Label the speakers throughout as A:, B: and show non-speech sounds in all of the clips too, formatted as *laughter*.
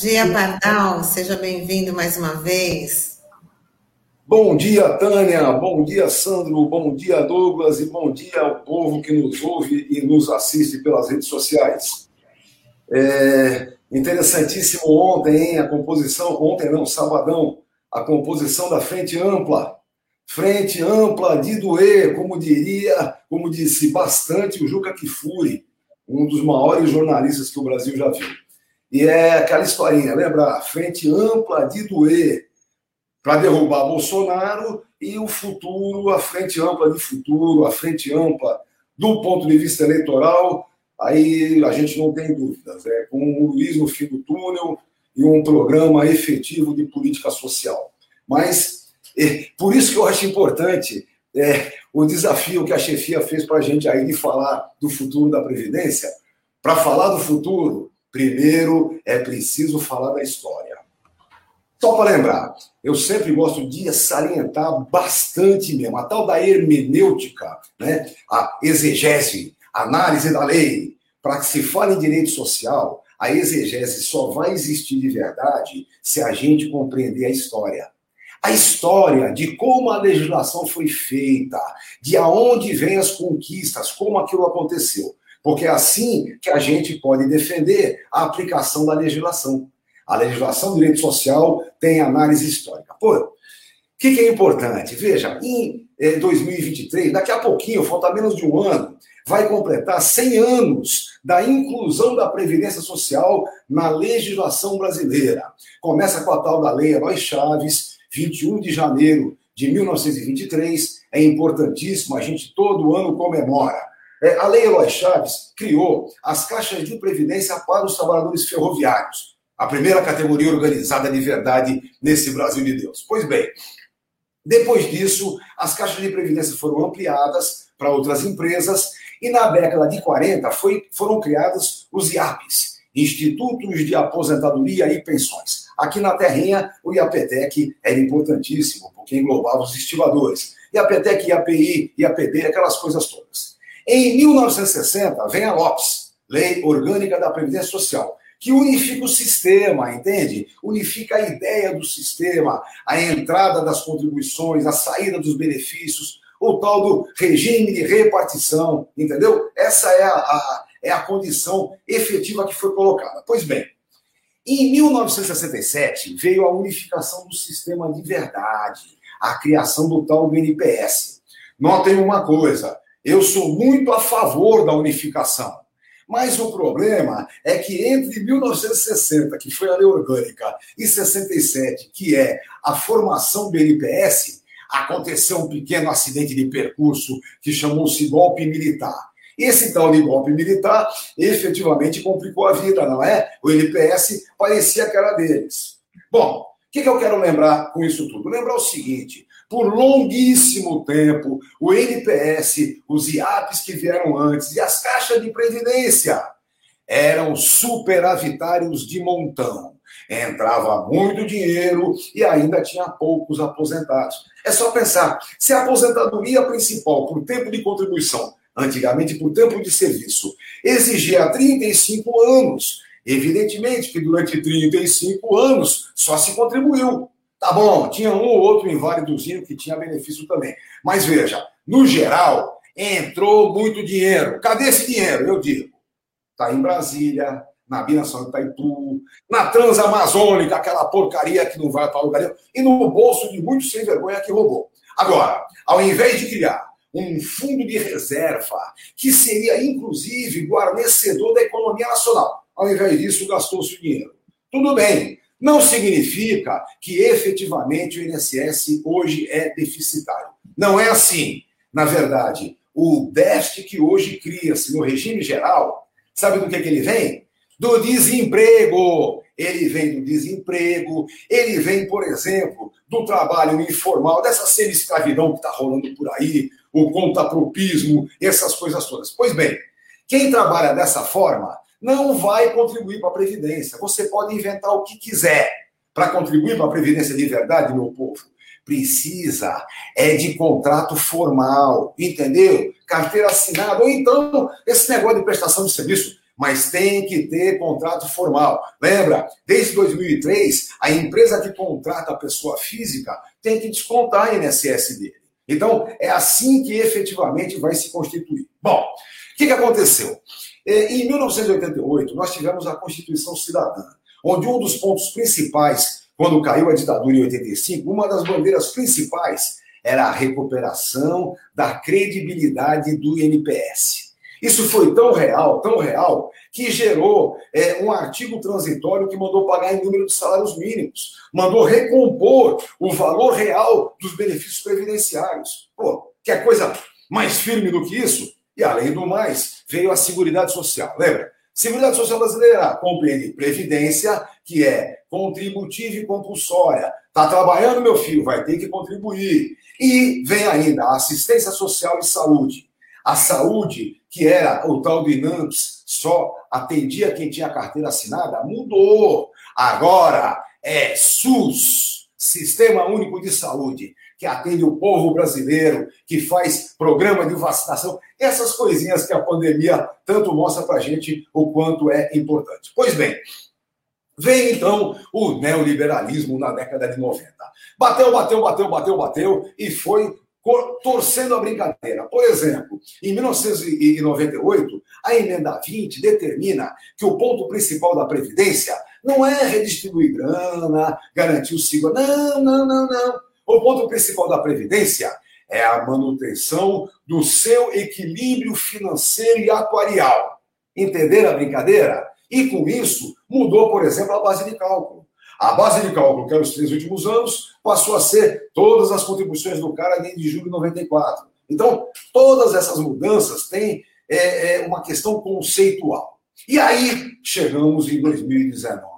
A: Dia, Pardal. Seja bem-vindo mais uma vez.
B: Bom dia, Tânia. Bom dia, Sandro. Bom dia, Douglas. E bom dia ao povo que nos ouve e nos assiste pelas redes sociais. É interessantíssimo ontem, hein? A composição, ontem não, sabadão, a composição da Frente Ampla. Frente Ampla de doer, como diria, como disse bastante o Juca Kifuri, um dos maiores jornalistas que o Brasil já viu. E é aquela historinha, lembra? Frente ampla de doer para derrubar Bolsonaro e o futuro, a frente ampla de futuro, a frente ampla do ponto de vista eleitoral, aí a gente não tem dúvidas. É com o Luiz no fim do túnel e um programa efetivo de política social. Mas é, por isso que eu acho importante é, o desafio que a chefia fez para a gente aí de falar do futuro da Previdência. Para falar do futuro, Primeiro, é preciso falar da história. Só para lembrar, eu sempre gosto de salientar bastante mesmo, a tal da hermenêutica, né? a exegese, análise da lei. Para que se fale em direito social, a exegese só vai existir de verdade se a gente compreender a história. A história de como a legislação foi feita, de aonde vêm as conquistas, como aquilo aconteceu. Porque é assim que a gente pode defender a aplicação da legislação. A legislação do direito social tem análise histórica. Pô, o que, que, é importante? Veja, em 2023, eh, daqui a pouquinho, falta menos de um ano, vai completar 100 anos da inclusão da Previdência Social na legislação brasileira. Começa com a tal da Lei Eloy Chaves, 21 de janeiro de 1923. É importantíssimo, a gente todo ano comemora. É, a Lei Eloy Chaves criou as caixas de previdência para os trabalhadores ferroviários, a primeira categoria organizada de verdade nesse Brasil de Deus. Pois bem, depois disso, as caixas de previdência foram ampliadas para outras empresas e na década de 40 foi, foram criados os IAPs, Institutos de Aposentadoria e Pensões. Aqui na Terrinha, o IAPTEC era importantíssimo, porque englobava os estimadores. IAPTEC, IAPI, IAPD, aquelas coisas todas. Em 1960, vem a LOPS, Lei Orgânica da Previdência Social, que unifica o sistema, entende? Unifica a ideia do sistema, a entrada das contribuições, a saída dos benefícios, o tal do regime de repartição, entendeu? Essa é a, a, é a condição efetiva que foi colocada. Pois bem, em 1967 veio a unificação do sistema de verdade, a criação do tal do NPS. Notem uma coisa, eu sou muito a favor da unificação. Mas o problema é que entre 1960, que foi a lei orgânica, e 67, que é a formação do NPS, aconteceu um pequeno acidente de percurso que chamou-se golpe militar. Esse tal de golpe militar efetivamente complicou a vida, não é? O NPS parecia que era deles. Bom, o que, que eu quero lembrar com isso tudo? Lembrar o seguinte: por longuíssimo tempo, o NPS, os IAPs que vieram antes e as caixas de previdência eram superavitários de montão. Entrava muito dinheiro e ainda tinha poucos aposentados. É só pensar, se a aposentadoria principal por tempo de contribuição, antigamente por tempo de serviço, exigia 35 anos, evidentemente que durante 35 anos só se contribuiu. Tá bom, tinha um ou outro inválidozinho que tinha benefício também. Mas veja, no geral, entrou muito dinheiro. Cadê esse dinheiro? Eu digo. Está em Brasília, na Binação Itaipu, na Transamazônica, aquela porcaria que não vai para lugar nenhum, e no bolso de muitos sem vergonha que roubou. Agora, ao invés de criar um fundo de reserva, que seria inclusive guarnecedor da economia nacional, ao invés disso, gastou-se o dinheiro. Tudo bem, não significa que efetivamente o INSS hoje é deficitário. Não é assim. Na verdade, o déficit que hoje cria-se no regime geral, sabe do que, que ele vem? Do desemprego. Ele vem do desemprego, ele vem, por exemplo, do trabalho informal, dessa semi-escravidão que está rolando por aí, o contapropismo, essas coisas todas. Pois bem, quem trabalha dessa forma não vai contribuir para a Previdência. Você pode inventar o que quiser para contribuir para a Previdência de verdade, meu povo. Precisa é de contrato formal, entendeu? Carteira assinada, ou então esse negócio de prestação de serviço. mas tem que ter contrato formal. Lembra? Desde 2003, a empresa que contrata a pessoa física tem que descontar a INSS dele. Então, é assim que efetivamente vai se constituir. Bom, o que, que aconteceu? É, em 1988, nós tivemos a Constituição Cidadã, onde um dos pontos principais, quando caiu a ditadura em 85, uma das bandeiras principais era a recuperação da credibilidade do INPS. Isso foi tão real, tão real, que gerou é, um artigo transitório que mandou pagar em número de salários mínimos, mandou recompor o valor real dos benefícios previdenciários. Pô, quer coisa mais firme do que isso? E além do mais, veio a Seguridade Social. Lembra? Seguridade Social Brasileira compreende previdência, que é contributiva e compulsória. Está trabalhando, meu filho, vai ter que contribuir. E vem ainda a assistência social e saúde. A saúde, que era o tal do INAMPS, só atendia quem tinha carteira assinada, mudou. Agora é SUS, Sistema Único de Saúde, que atende o povo brasileiro, que faz programa de vacinação, essas coisinhas que a pandemia tanto mostra para a gente o quanto é importante. Pois bem, vem então o neoliberalismo na década de 90. Bateu, bateu, bateu, bateu, bateu e foi torcendo a brincadeira. Por exemplo, em 1998, a emenda 20 determina que o ponto principal da Previdência não é redistribuir grana, garantir o seguro. Não, não, não, não. O ponto principal da Previdência é a manutenção do seu equilíbrio financeiro e atuarial. Entenderam a brincadeira? E com isso, mudou, por exemplo, a base de cálculo. A base de cálculo, que era os três últimos anos, passou a ser todas as contribuições do cara de julho de 94. Então, todas essas mudanças têm é, é, uma questão conceitual. E aí chegamos em 2019,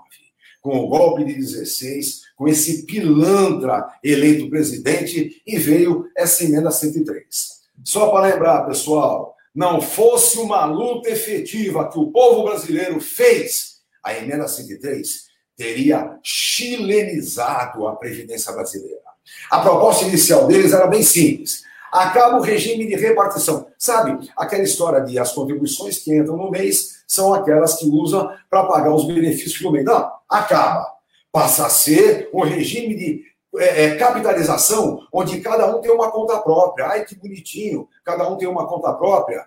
B: com o golpe de 16, com esse pilantra eleito presidente, e veio essa emenda 103. Só para lembrar, pessoal, não fosse uma luta efetiva que o povo brasileiro fez, a emenda 103 teria chilenizado a Previdência brasileira. A proposta inicial deles era bem simples. Acaba o regime de repartição. Sabe, aquela história de as contribuições que entram no mês são aquelas que usam para pagar os benefícios do mês. Não, acaba. Passa a ser um regime de é, é, capitalização, onde cada um tem uma conta própria. Ai, que bonitinho, cada um tem uma conta própria.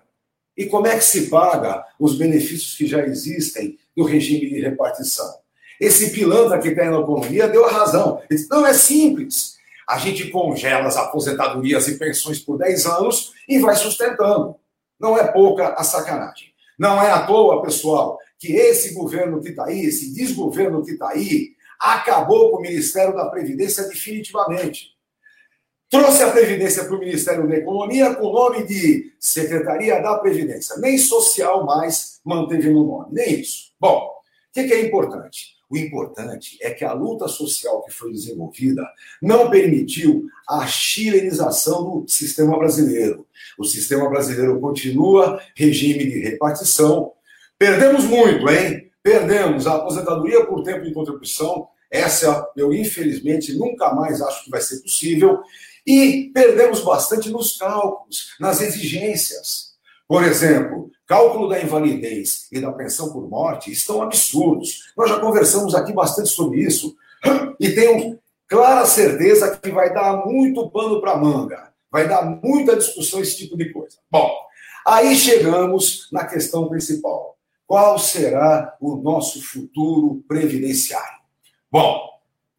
B: E como é que se paga os benefícios que já existem do regime de repartição? Esse pilantra que tem na economia deu a razão. Disse, não, é simples. A gente congela as aposentadorias e pensões por 10 anos e vai sustentando. Não é pouca a sacanagem. Não é à toa, pessoal, que esse governo que está aí, esse desgoverno que está aí, acabou com o Ministério da Previdência definitivamente. Trouxe a Previdência para o Ministério da Economia com o nome de Secretaria da Previdência. Nem social mais manteve no nome, nem isso. Bom, o que, que é importante? O importante é que a luta social que foi desenvolvida não permitiu a chilenização do sistema brasileiro. O sistema brasileiro continua regime de repartição. Perdemos muito, hein? Perdemos a aposentadoria por tempo de contribuição. Essa eu, infelizmente, nunca mais acho que vai ser possível. E perdemos bastante nos cálculos, nas exigências. Por exemplo, cálculo da invalidez e da pensão por morte estão absurdos. Nós já conversamos aqui bastante sobre isso e tenho clara certeza que vai dar muito pano para manga, vai dar muita discussão esse tipo de coisa. Bom, aí chegamos na questão principal. Qual será o nosso futuro previdenciário? Bom,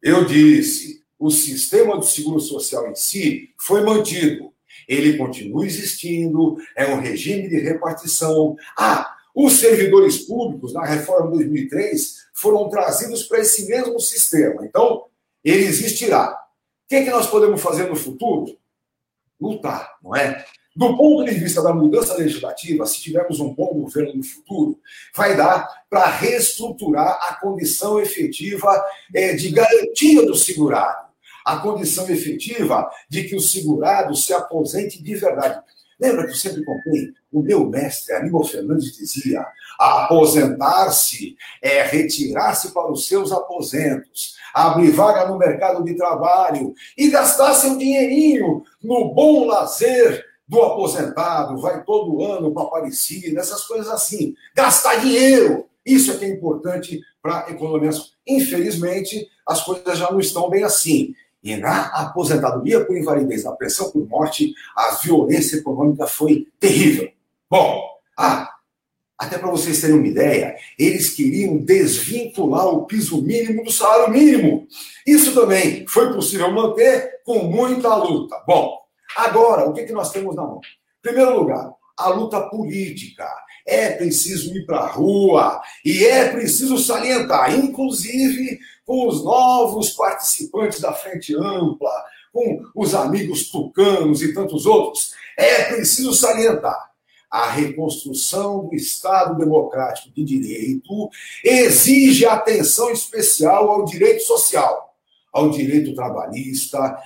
B: eu disse, o sistema do seguro social em si foi mantido ele continua existindo, é um regime de repartição. Ah, os servidores públicos, na reforma de 2003, foram trazidos para esse mesmo sistema. Então, ele existirá. O que, é que nós podemos fazer no futuro? Lutar, não é? Do ponto de vista da mudança legislativa, se tivermos um bom governo no futuro, vai dar para reestruturar a condição efetiva é, de garantia do segurado a condição efetiva de que o segurado se aposente de verdade. Lembra que eu sempre contei? O meu mestre, Aníbal Fernandes, dizia: aposentar-se é retirar-se para os seus aposentos, abrir vaga no mercado de trabalho e gastar seu dinheirinho no bom lazer do aposentado, vai todo ano para Aparecida, essas coisas assim. Gastar dinheiro, isso é que é importante para a economia. Infelizmente, as coisas já não estão bem assim. E na aposentadoria por invalidez, na pensão por morte, a violência econômica foi terrível. Bom, ah, até para vocês terem uma ideia, eles queriam desvincular o piso mínimo do salário mínimo. Isso também foi possível manter com muita luta. Bom, agora, o que, que nós temos na mão? Em primeiro lugar, a luta política. É preciso ir para a rua e é preciso salientar, inclusive com os novos participantes da Frente Ampla, com os amigos tucanos e tantos outros. É preciso salientar a reconstrução do Estado democrático de direito exige atenção especial ao direito social, ao direito trabalhista.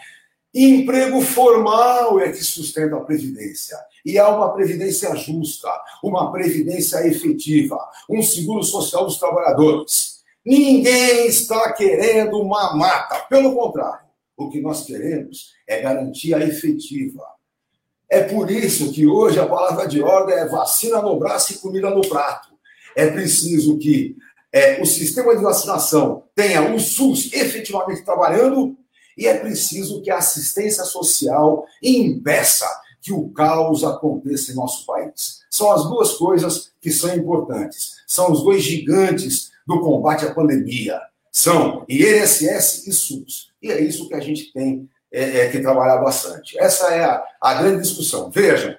B: Emprego formal é que sustenta a Previdência. E há uma Previdência justa, uma Previdência efetiva, um seguro social dos trabalhadores. Ninguém está querendo uma mata, pelo contrário. O que nós queremos é garantia efetiva é por isso que hoje a palavra de ordem é vacina no braço e comida no prato. É preciso que é, o sistema de vacinação tenha o SUS efetivamente trabalhando e é preciso que a assistência social impeça que o caos aconteça em nosso país. São as duas coisas que são importantes. São os dois gigantes do combate à pandemia. São INSS e SUS. E é isso que a gente tem é, é, que trabalhar bastante. Essa é a, a grande discussão. Vejam,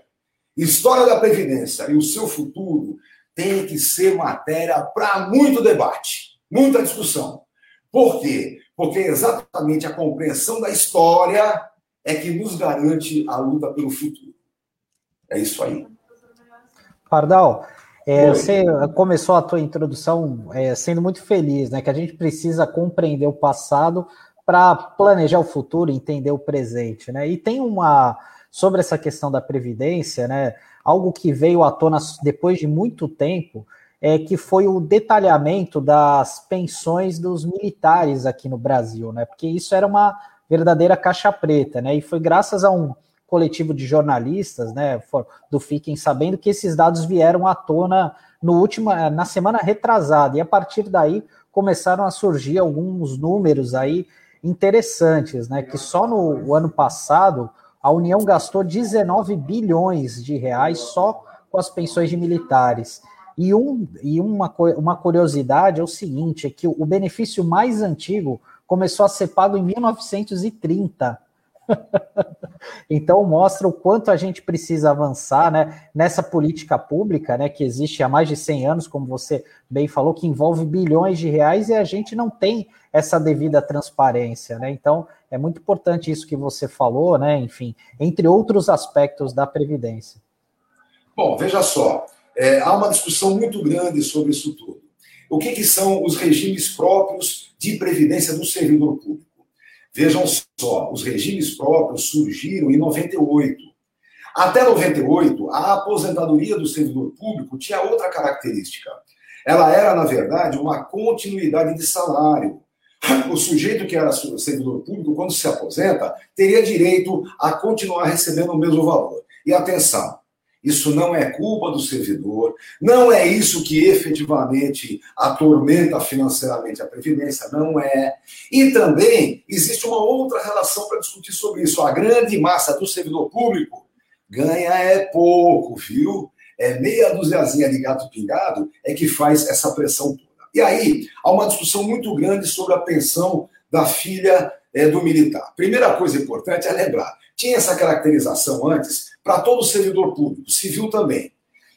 B: história da Previdência e o seu futuro tem que ser matéria para muito debate, muita discussão. Por quê? Porque exatamente a compreensão da história é que nos garante a luta pelo futuro. É isso aí.
C: Pardal, é, você começou a tua introdução é, sendo muito feliz, né? Que a gente precisa compreender o passado para planejar o futuro, entender o presente, né? E tem uma sobre essa questão da previdência, né? Algo que veio à tona depois de muito tempo é que foi o detalhamento das pensões dos militares aqui no Brasil, né? Porque isso era uma verdadeira caixa preta, né? E foi graças a um coletivo de jornalistas, né, do Fiquem Sabendo que esses dados vieram à tona no último, na semana retrasada, e a partir daí começaram a surgir alguns números aí interessantes, né? Que só no ano passado a União gastou 19 bilhões de reais só com as pensões de militares. E, um, e uma, uma curiosidade é o seguinte: é que o benefício mais antigo começou a ser pago em 1930. *laughs* então mostra o quanto a gente precisa avançar né, nessa política pública né, que existe há mais de 100 anos, como você bem falou, que envolve bilhões de reais e a gente não tem essa devida transparência. Né? Então é muito importante isso que você falou, né? enfim, entre outros aspectos da Previdência.
B: Bom, veja só, é, há uma discussão muito grande sobre isso tudo. O que, que são os regimes próprios de previdência do servidor público? Vejam só, os regimes próprios surgiram em 98. Até 98, a aposentadoria do servidor público tinha outra característica. Ela era, na verdade, uma continuidade de salário. O sujeito que era servidor público, quando se aposenta, teria direito a continuar recebendo o mesmo valor. E atenção, isso não é culpa do servidor, não é isso que efetivamente atormenta financeiramente a Previdência, não é. E também existe uma outra relação para discutir sobre isso. A grande massa do servidor público ganha é pouco, viu? É meia duziazinha de gato pingado é que faz essa pressão toda. E aí, há uma discussão muito grande sobre a pensão da filha é, do militar. Primeira coisa importante é lembrar: tinha essa caracterização antes para todo servidor público, civil também.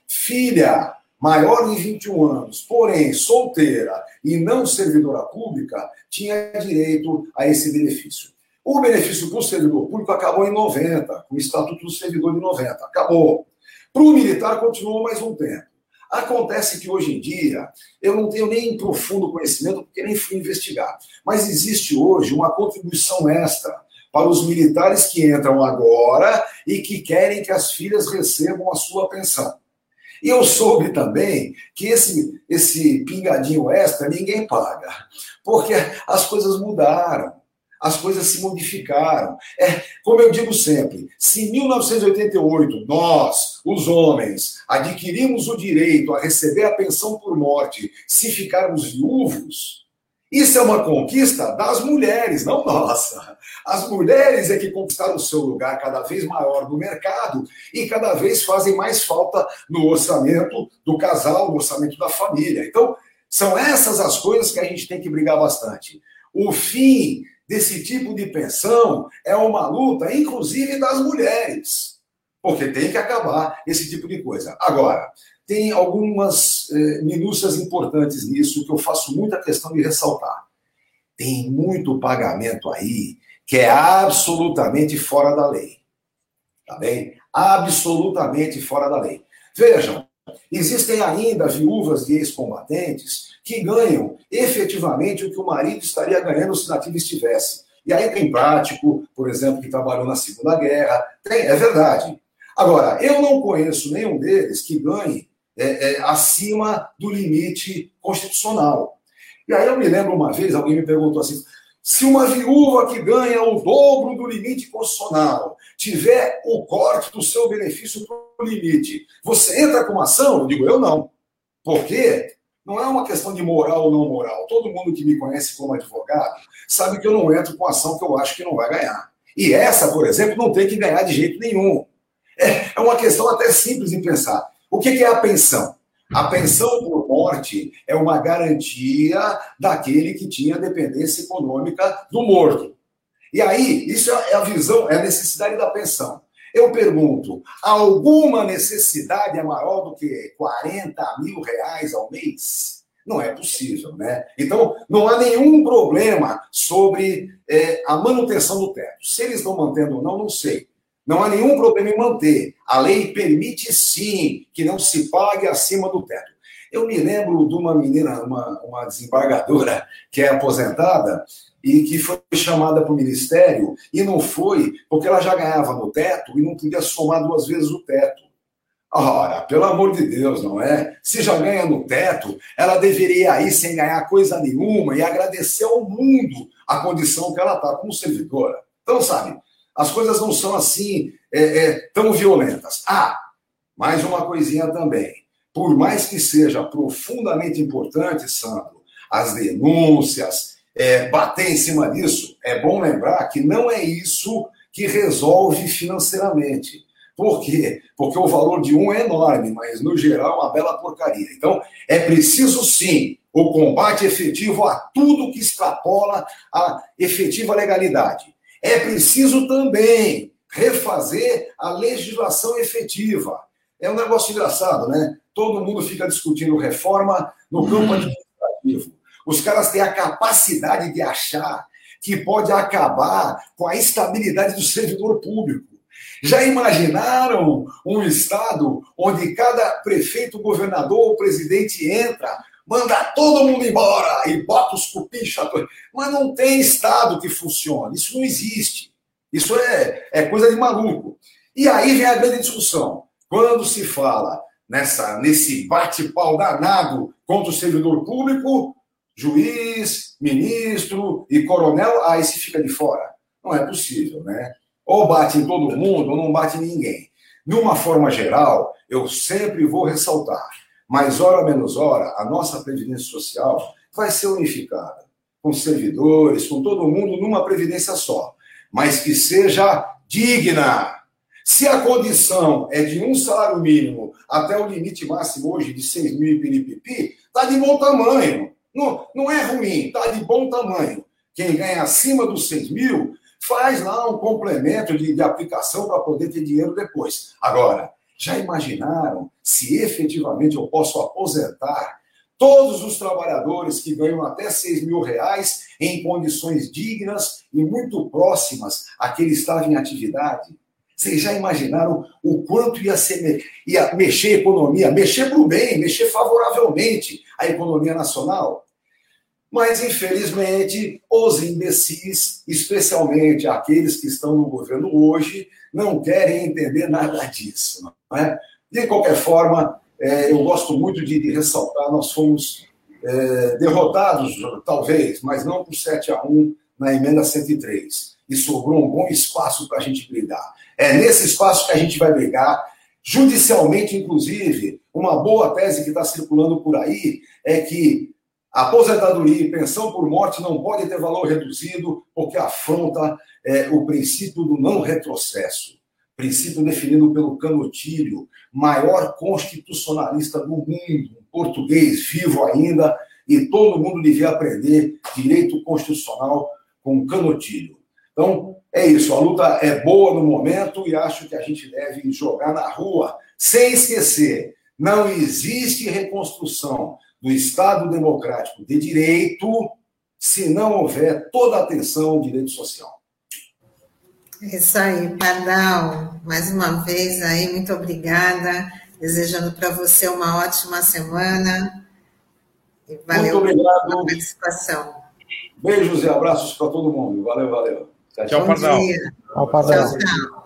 B: Filha maior de 21 anos, porém solteira e não servidora pública, tinha direito a esse benefício. O benefício para o servidor público acabou em 90, com o Estatuto do Servidor de 90. Acabou. Para o militar, continuou mais um tempo. Acontece que hoje em dia, eu não tenho nem profundo conhecimento, porque nem fui investigar, mas existe hoje uma contribuição extra para os militares que entram agora e que querem que as filhas recebam a sua pensão. E eu soube também que esse, esse pingadinho extra ninguém paga, porque as coisas mudaram. as coisas se modificaram. É, como eu digo sempre, se em 1988 nós, os homens, adquirimos o direito a receber a pensão por morte se ficarmos viúvos, isso é uma conquista das mulheres, não nossa. As mulheres é que conquistaram o seu lugar cada vez maior no mercado e cada vez fazem mais falta no orçamento do casal, no orçamento da família. Então, são essas as coisas que a gente tem que brigar bastante. O fim desse tipo de pensão é uma luta, inclusive das mulheres, porque tem que acabar esse tipo de coisa. Agora, tem algumas eh, minúcias importantes nisso que eu faço muita questão de ressaltar. Tem muito pagamento aí que é absolutamente fora da lei. Tá bem? Absolutamente fora da lei. Vejam, existem ainda viúvas de ex-combatentes que ganham efetivamente o que o marido estaria ganhando se nativo estivesse. E aí tem prático, por exemplo, que trabalhou na Segunda Guerra. Tem, é verdade. Agora, eu não conheço nenhum deles que ganhe é, é, acima do limite constitucional. E aí eu me lembro uma vez, alguém me perguntou assim: se uma viúva que ganha o dobro do limite constitucional tiver o corte do seu benefício para o limite, você entra com ação? Eu digo, eu não. Por quê? Não é uma questão de moral ou não moral. Todo mundo que me conhece como advogado sabe que eu não entro com ação que eu acho que não vai ganhar. E essa, por exemplo, não tem que ganhar de jeito nenhum. É, é uma questão até simples de pensar. O que é a pensão? A pensão por morte é uma garantia daquele que tinha dependência econômica do morto. E aí, isso é a visão, é a necessidade da pensão. Eu pergunto, alguma necessidade é maior do que 40 mil reais ao mês? Não é possível, né? Então, não há nenhum problema sobre é, a manutenção do teto. Se eles estão mantendo ou não, não sei. Não há nenhum problema em manter. A lei permite sim que não se pague acima do teto. Eu me lembro de uma menina, uma, uma desembargadora que é aposentada, e que foi chamada para o ministério e não foi porque ela já ganhava no teto e não podia somar duas vezes o teto. Ora, pelo amor de Deus, não é? Se já ganha no teto, ela deveria ir sem ganhar coisa nenhuma e agradecer ao mundo a condição que ela está como servidora. Então, sabe, as coisas não são assim é, é, tão violentas. Ah, mais uma coisinha também. Por mais que seja profundamente importante, Sandro, as denúncias, é, bater em cima disso, é bom lembrar que não é isso que resolve financeiramente. Por quê? Porque o valor de um é enorme, mas no geral é uma bela porcaria. Então, é preciso sim o combate efetivo a tudo que extrapola a efetiva legalidade. É preciso também refazer a legislação efetiva. É um negócio engraçado, né? Todo mundo fica discutindo reforma no campo administrativo. Os caras têm a capacidade de achar que pode acabar com a estabilidade do servidor público. Já imaginaram um estado onde cada prefeito, governador ou presidente entra, manda todo mundo embora e bota os cupins chatões? Mas não tem estado que funcione. Isso não existe. Isso é, é coisa de maluco. E aí vem a grande discussão. Quando se fala nessa, nesse bate-pau danado contra o servidor público, juiz, ministro e coronel, aí se fica de fora. Não é possível, né? Ou bate em todo mundo ou não bate em ninguém. De uma forma geral, eu sempre vou ressaltar, mais hora menos hora, a nossa previdência social vai ser unificada, com servidores, com todo mundo numa previdência só, mas que seja digna. Se a condição é de um salário mínimo até o limite máximo hoje de 6 mil e piripipi, está de bom tamanho. Não, não é ruim, está de bom tamanho. Quem ganha acima dos 6 mil faz lá um complemento de, de aplicação para poder ter dinheiro depois. Agora, já imaginaram se efetivamente eu posso aposentar todos os trabalhadores que ganham até 6 mil reais em condições dignas e muito próximas a que ele estava em atividade? Vocês já imaginaram o quanto ia, ser, ia mexer a economia, mexer para o bem, mexer favoravelmente a economia nacional? Mas, infelizmente, os imbecis, especialmente aqueles que estão no governo hoje, não querem entender nada disso. É? De qualquer forma, é, eu gosto muito de, de ressaltar: nós fomos é, derrotados, talvez, mas não por 7 a 1 na emenda 103. E sobrou um bom espaço para a gente brigar. É nesse espaço que a gente vai brigar, judicialmente, inclusive. Uma boa tese que está circulando por aí é que aposentadoria e pensão por morte não pode ter valor reduzido, porque afronta é, o princípio do não retrocesso. Princípio definido pelo Canotilho, maior constitucionalista do mundo, português vivo ainda, e todo mundo devia aprender direito constitucional com Canotilho. Então, é isso, a luta é boa no momento e acho que a gente deve jogar na rua, sem esquecer, não existe reconstrução do Estado democrático de direito se não houver toda a atenção ao direito social.
A: É isso aí, Pardal. Mais uma vez aí, muito obrigada. Desejando para você uma ótima semana.
B: E valeu muito obrigado. pela participação. Beijos e abraços para todo mundo. Valeu, valeu.
D: Tchau, tchau, Pardal.
C: Tchau, Pardal. Tchau, tchau.